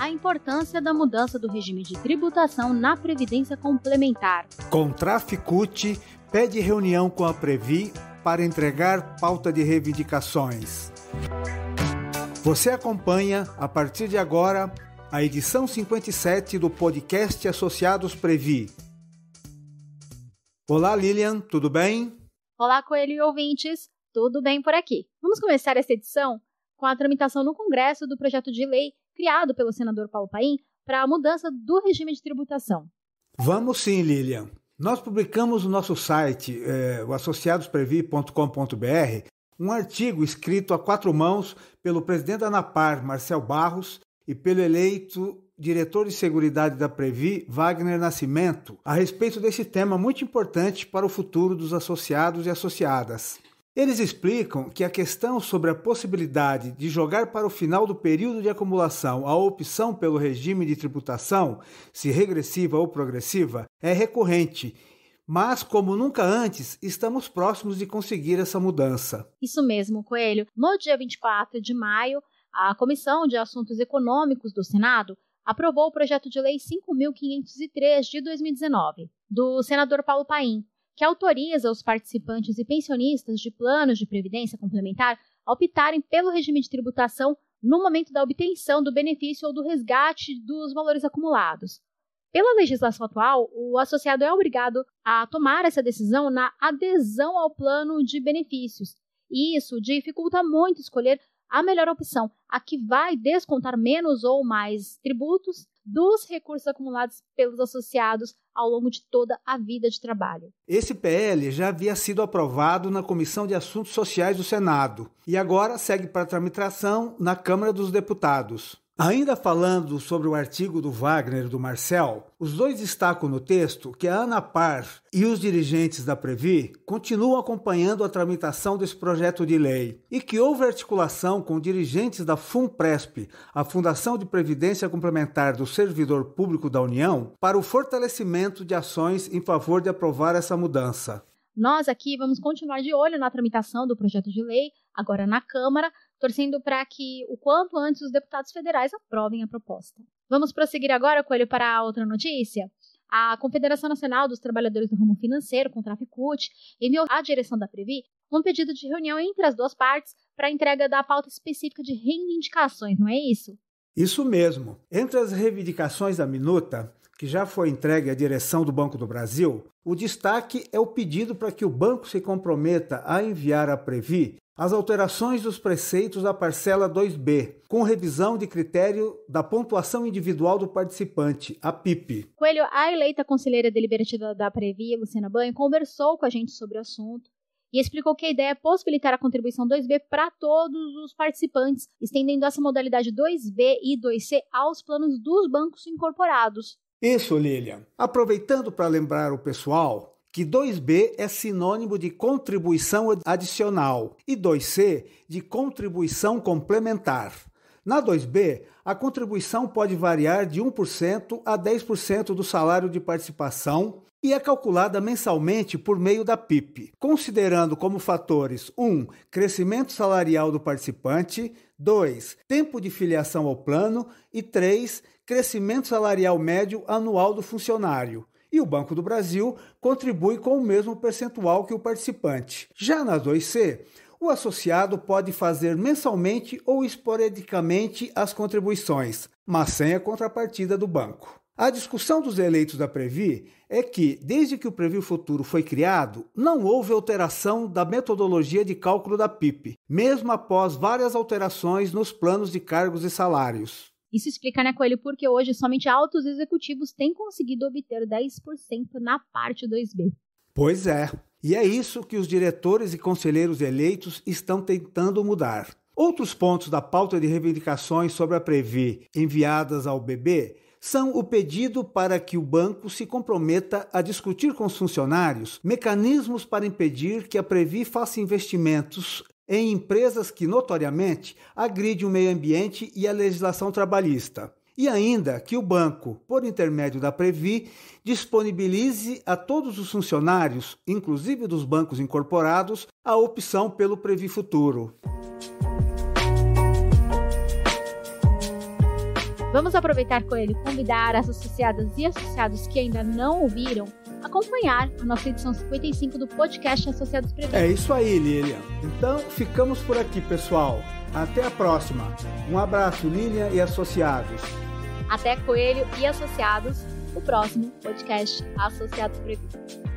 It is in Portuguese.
a importância da mudança do regime de tributação na Previdência Complementar. Contraficute pede reunião com a Previ para entregar pauta de reivindicações. Você acompanha, a partir de agora, a edição 57 do podcast Associados Previ. Olá, Lilian, tudo bem? Olá, Coelho e ouvintes, tudo bem por aqui? Vamos começar essa edição com a tramitação no Congresso do projeto de lei criado pelo senador Paulo Paim para a mudança do regime de tributação. Vamos sim, Lilian. Nós publicamos no nosso site, é, o associadosprevi.com.br, um artigo escrito a quatro mãos pelo presidente da ANAPAR, Marcel Barros, e pelo eleito diretor de Seguridade da Previ, Wagner Nascimento, a respeito desse tema muito importante para o futuro dos associados e associadas. Eles explicam que a questão sobre a possibilidade de jogar para o final do período de acumulação a opção pelo regime de tributação, se regressiva ou progressiva, é recorrente. Mas, como nunca antes, estamos próximos de conseguir essa mudança. Isso mesmo, Coelho. No dia 24 de maio, a Comissão de Assuntos Econômicos do Senado aprovou o projeto de lei 5.503 de 2019, do senador Paulo Paim, que autoriza os participantes e pensionistas de planos de previdência complementar a optarem pelo regime de tributação no momento da obtenção do benefício ou do resgate dos valores acumulados. Pela legislação atual, o associado é obrigado a tomar essa decisão na adesão ao plano de benefícios. E isso dificulta muito escolher a melhor opção, a que vai descontar menos ou mais tributos dos recursos acumulados pelos associados ao longo de toda a vida de trabalho. Esse PL já havia sido aprovado na Comissão de Assuntos Sociais do Senado e agora segue para tramitação na Câmara dos Deputados. Ainda falando sobre o artigo do Wagner e do Marcel, os dois destacam no texto que a ANAPAR e os dirigentes da Previ continuam acompanhando a tramitação desse projeto de lei e que houve articulação com dirigentes da FUNPRESP, a Fundação de Previdência Complementar do Servidor Público da União, para o fortalecimento de ações em favor de aprovar essa mudança. Nós aqui vamos continuar de olho na tramitação do projeto de lei, agora na Câmara, torcendo para que o quanto antes os deputados federais aprovem a proposta. Vamos prosseguir agora, Coelho, para a outra notícia? A Confederação Nacional dos Trabalhadores do Ramo Financeiro, Contraficute, enviou à direção da Previ um pedido de reunião entre as duas partes para a entrega da pauta específica de reivindicações, não é isso? Isso mesmo. Entre as reivindicações da minuta, que já foi entregue à direção do Banco do Brasil, o destaque é o pedido para que o banco se comprometa a enviar à Previ as alterações dos preceitos da parcela 2B, com revisão de critério da pontuação individual do participante, a PIP. Coelho, a eleita conselheira deliberativa da Previ, Luciana Banho, conversou com a gente sobre o assunto e explicou que a ideia é possibilitar a contribuição 2B para todos os participantes, estendendo essa modalidade 2B e 2C aos planos dos bancos incorporados. Isso, Lilian. Aproveitando para lembrar o pessoal, que 2B é sinônimo de contribuição adicional e 2C de contribuição complementar. Na 2B, a contribuição pode variar de 1% a 10% do salário de participação e é calculada mensalmente por meio da PIP, considerando como fatores 1. Um, crescimento salarial do participante, 2. tempo de filiação ao plano e 3. crescimento salarial médio anual do funcionário e o Banco do Brasil contribui com o mesmo percentual que o participante. Já na 2C, o associado pode fazer mensalmente ou esporadicamente as contribuições, mas sem a contrapartida do banco. A discussão dos eleitos da Previ é que, desde que o Previ Futuro foi criado, não houve alteração da metodologia de cálculo da PIP, mesmo após várias alterações nos planos de cargos e salários. Isso explica, né, Coelho, porque hoje somente altos executivos têm conseguido obter 10% na parte 2B. Pois é. E é isso que os diretores e conselheiros eleitos estão tentando mudar. Outros pontos da pauta de reivindicações sobre a Previ enviadas ao BB são o pedido para que o banco se comprometa a discutir com os funcionários mecanismos para impedir que a Previ faça investimentos em empresas que notoriamente agridem o meio ambiente e a legislação trabalhista. E ainda que o banco, por intermédio da Previ, disponibilize a todos os funcionários, inclusive dos bancos incorporados, a opção pelo Previ Futuro. Vamos aproveitar com ele convidar as associadas e associados que ainda não ouviram acompanhar a nossa edição 55 do podcast Associados Preventos. É isso aí, Lilian. Então, ficamos por aqui, pessoal. Até a próxima. Um abraço, Lilian e associados. Até Coelho e associados, o próximo podcast Associados Preventos.